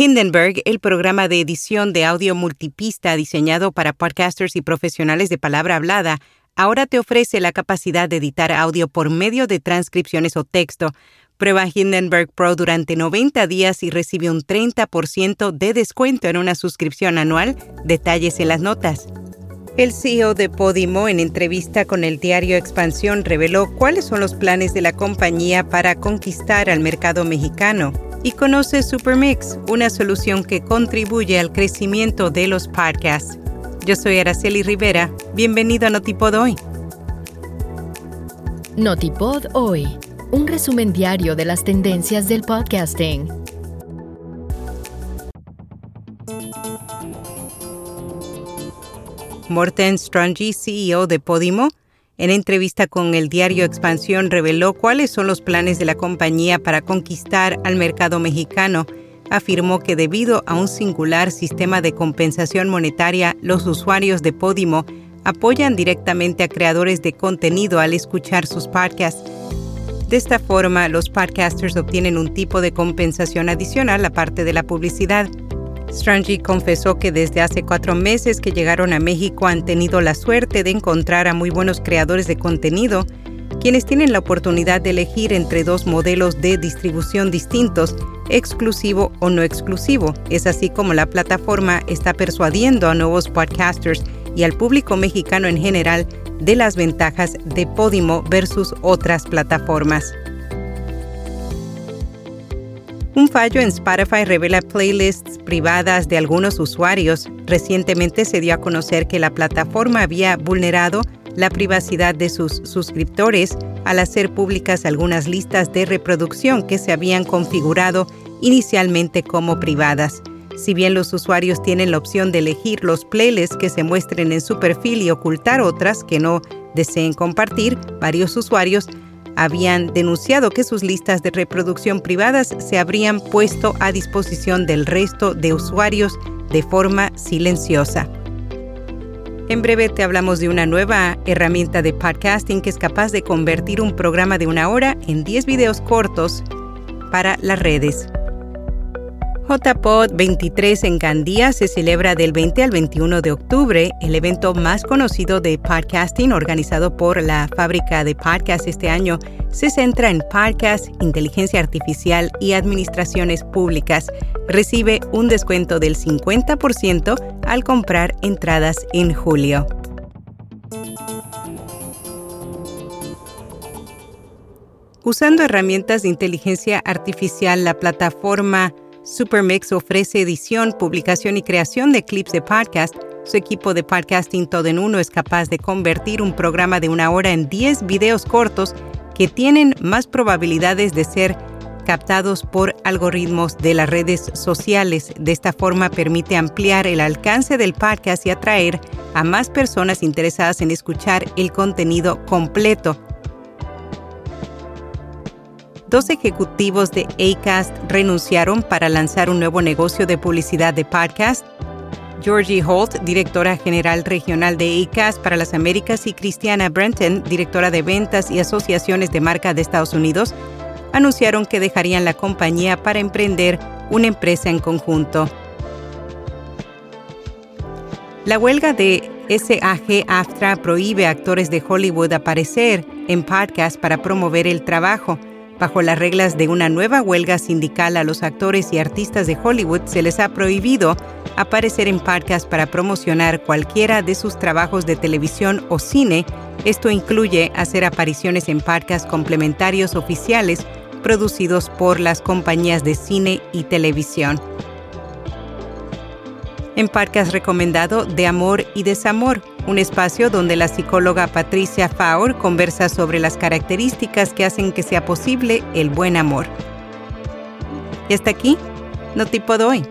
Hindenburg, el programa de edición de audio multipista diseñado para podcasters y profesionales de palabra hablada, ahora te ofrece la capacidad de editar audio por medio de transcripciones o texto. Prueba Hindenburg Pro durante 90 días y recibe un 30% de descuento en una suscripción anual. Detalles en las notas. El CEO de Podimo, en entrevista con el diario Expansión, reveló cuáles son los planes de la compañía para conquistar al mercado mexicano y conoce Supermix, una solución que contribuye al crecimiento de los podcasts. Yo soy Araceli Rivera. Bienvenido a Notipod Hoy. Notipod Hoy, un resumen diario de las tendencias del podcasting. Morten Strange, CEO de Podimo, en entrevista con el diario Expansión reveló cuáles son los planes de la compañía para conquistar al mercado mexicano. Afirmó que debido a un singular sistema de compensación monetaria, los usuarios de Podimo apoyan directamente a creadores de contenido al escuchar sus podcasts. De esta forma, los podcasters obtienen un tipo de compensación adicional aparte de la publicidad. Strange confesó que desde hace cuatro meses que llegaron a México han tenido la suerte de encontrar a muy buenos creadores de contenido, quienes tienen la oportunidad de elegir entre dos modelos de distribución distintos, exclusivo o no exclusivo. Es así como la plataforma está persuadiendo a nuevos podcasters y al público mexicano en general de las ventajas de Podimo versus otras plataformas. Un fallo en Spotify revela playlists privadas de algunos usuarios. Recientemente se dio a conocer que la plataforma había vulnerado la privacidad de sus suscriptores al hacer públicas algunas listas de reproducción que se habían configurado inicialmente como privadas. Si bien los usuarios tienen la opción de elegir los playlists que se muestren en su perfil y ocultar otras que no deseen compartir, varios usuarios habían denunciado que sus listas de reproducción privadas se habrían puesto a disposición del resto de usuarios de forma silenciosa. En breve te hablamos de una nueva herramienta de podcasting que es capaz de convertir un programa de una hora en 10 videos cortos para las redes. JPod 23 en Gandía se celebra del 20 al 21 de octubre, el evento más conocido de podcasting organizado por la fábrica de podcast este año se centra en podcast, inteligencia artificial y administraciones públicas. Recibe un descuento del 50% al comprar entradas en julio. Usando herramientas de inteligencia artificial, la plataforma Supermix ofrece edición, publicación y creación de clips de podcast. Su equipo de podcasting todo en uno es capaz de convertir un programa de una hora en 10 videos cortos que tienen más probabilidades de ser captados por algoritmos de las redes sociales. De esta forma permite ampliar el alcance del podcast y atraer a más personas interesadas en escuchar el contenido completo. Dos ejecutivos de Acast renunciaron para lanzar un nuevo negocio de publicidad de podcast. Georgie Holt, directora general regional de Acast para las Américas, y Christiana Brenton, directora de ventas y asociaciones de marca de Estados Unidos, anunciaron que dejarían la compañía para emprender una empresa en conjunto. La huelga de SAG-AFTRA prohíbe a actores de Hollywood aparecer en podcast para promover el trabajo. Bajo las reglas de una nueva huelga sindical a los actores y artistas de Hollywood se les ha prohibido aparecer en podcast para promocionar cualquiera de sus trabajos de televisión o cine. Esto incluye hacer apariciones en podcast complementarios oficiales producidos por las compañías de cine y televisión. En podcast recomendado de Amor y Desamor, un espacio donde la psicóloga Patricia Faur conversa sobre las características que hacen que sea posible el buen amor. Y hasta aquí, no tipo de hoy.